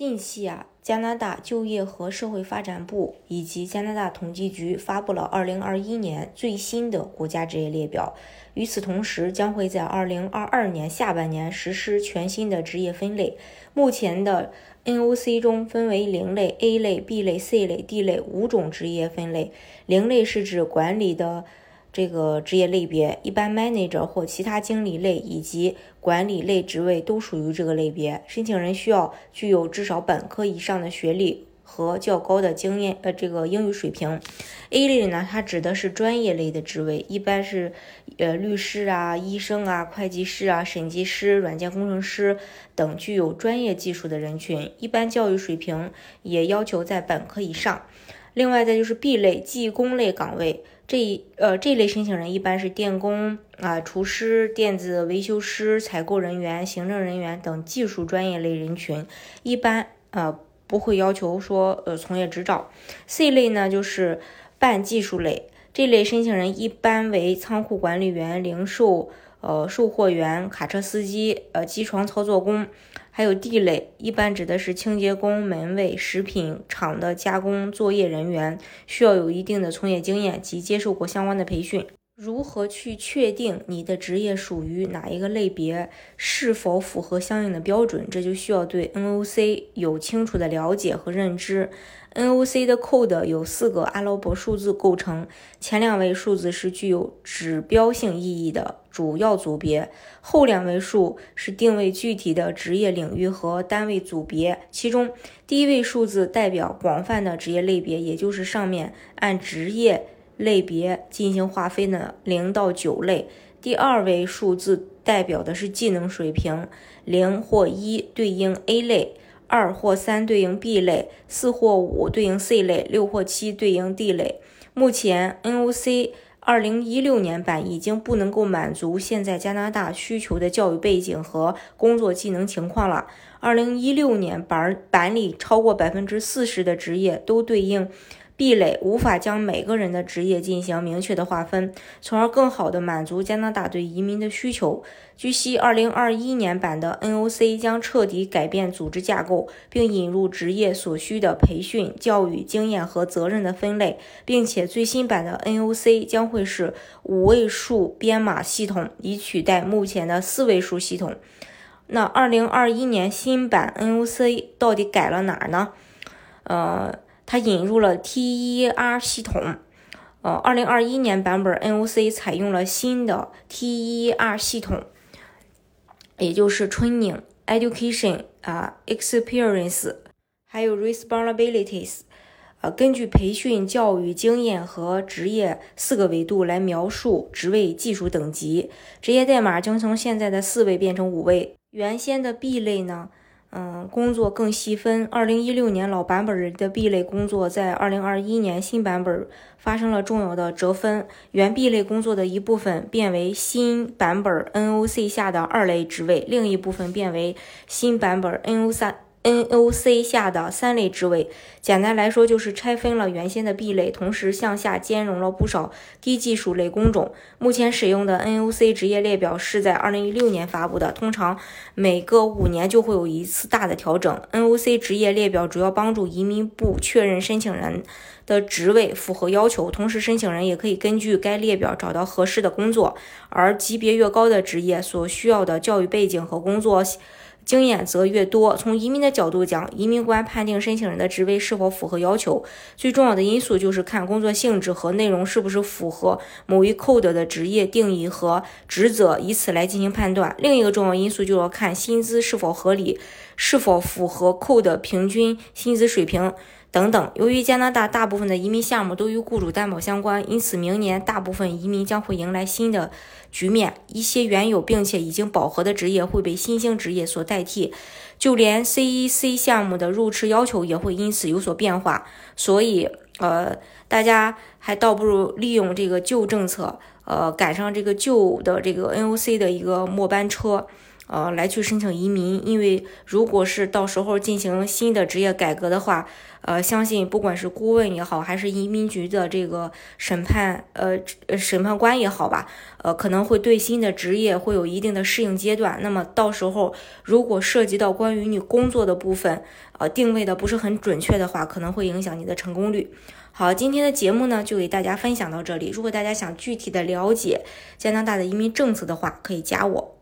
近期啊，加拿大就业和社会发展部以及加拿大统计局发布了2021年最新的国家职业列表。与此同时，将会在2022年下半年实施全新的职业分类。目前的 NOC 中分为零类、A 类、B 类、C 类、D 类五种职业分类。零类是指管理的这个职业类别，一般 manager 或其他经理类以及管理类职位都属于这个类别。申请人需要具有至少本科以上的学历。和较高的经验，呃，这个英语水平。A 类呢，它指的是专业类的职位，一般是呃律师啊、医生啊、会计师啊、审计师、软件工程师等具有专业技术的人群，一般教育水平也要求在本科以上。另外再就是 B 类技工类岗位，这一呃这类申请人一般是电工啊、厨师、电子维修师、采购人员、行政人员等技术专业类人群，一般呃。不会要求说，呃，从业执照。C 类呢，就是半技术类，这类申请人一般为仓库管理员、零售，呃，售货员、卡车司机，呃，机床操作工。还有 D 类，一般指的是清洁工、门卫、食品厂的加工作业人员，需要有一定的从业经验及接受过相关的培训。如何去确定你的职业属于哪一个类别，是否符合相应的标准？这就需要对 NOC 有清楚的了解和认知。NOC 的 code 有四个阿拉伯数字构成，前两位数字是具有指标性意义的主要组别，后两位数是定位具体的职业领域和单位组别。其中第一位数字代表广泛的职业类别，也就是上面按职业。类别进行划分的零到九类，第二位数字代表的是技能水平，零或一对应 A 类，二或三对应 B 类，四或五对应 C 类，六或七对应 D 类。目前 NOC 二零一六年版已经不能够满足现在加拿大需求的教育背景和工作技能情况了。二零一六年版版里超过百分之四十的职业都对应。壁垒无法将每个人的职业进行明确的划分，从而更好地满足加拿大对移民的需求。据悉，2021年版的 NOC 将彻底改变组织架构，并引入职业所需的培训、教育经验和责任的分类，并且最新版的 NOC 将会是五位数编码系统，以取代目前的四位数系统。那2021年新版 NOC 到底改了哪儿呢？呃。它引入了 TER 系统，呃，二零二一年版本 NOC 采用了新的 TER 系统，也就是 Training、Education 啊、Experience，还有 Responsibilities，呃，根据培训、教育经验和职业四个维度来描述职位技术等级。职业代码将从现在的四位变成五位。原先的 B 类呢？嗯，工作更细分。二零一六年老版本的 B 类工作，在二零二一年新版本发生了重要的折分，原 B 类工作的一部分变为新版本 NOC 下的二类职位，另一部分变为新版本 NOC。NOC 下的三类职位，简单来说就是拆分了原先的 B 类，同时向下兼容了不少低技术类工种。目前使用的 NOC 职业列表是在2016年发布的，通常每隔五年就会有一次大的调整。NOC 职业列表主要帮助移民部确认申请人的职位符合要求，同时申请人也可以根据该列表找到合适的工作。而级别越高的职业所需要的教育背景和工作。经验则越多。从移民的角度讲，移民官判定申请人的职位是否符合要求，最重要的因素就是看工作性质和内容是不是符合某一 code 的职业定义和职责，以此来进行判断。另一个重要因素就要看薪资是否合理，是否符合 code 平均薪资水平。等等，由于加拿大大部分的移民项目都与雇主担保相关，因此明年大部分移民将会迎来新的局面。一些原有并且已经饱和的职业会被新兴职业所代替，就连 CEC 项目的入职要求也会因此有所变化。所以，呃，大家还倒不如利用这个旧政策，呃，赶上这个旧的这个 NOC 的一个末班车。呃，来去申请移民，因为如果是到时候进行新的职业改革的话，呃，相信不管是顾问也好，还是移民局的这个审判，呃，审判官也好吧，呃，可能会对新的职业会有一定的适应阶段。那么到时候如果涉及到关于你工作的部分，呃，定位的不是很准确的话，可能会影响你的成功率。好，今天的节目呢就给大家分享到这里。如果大家想具体的了解加拿大的移民政策的话，可以加我。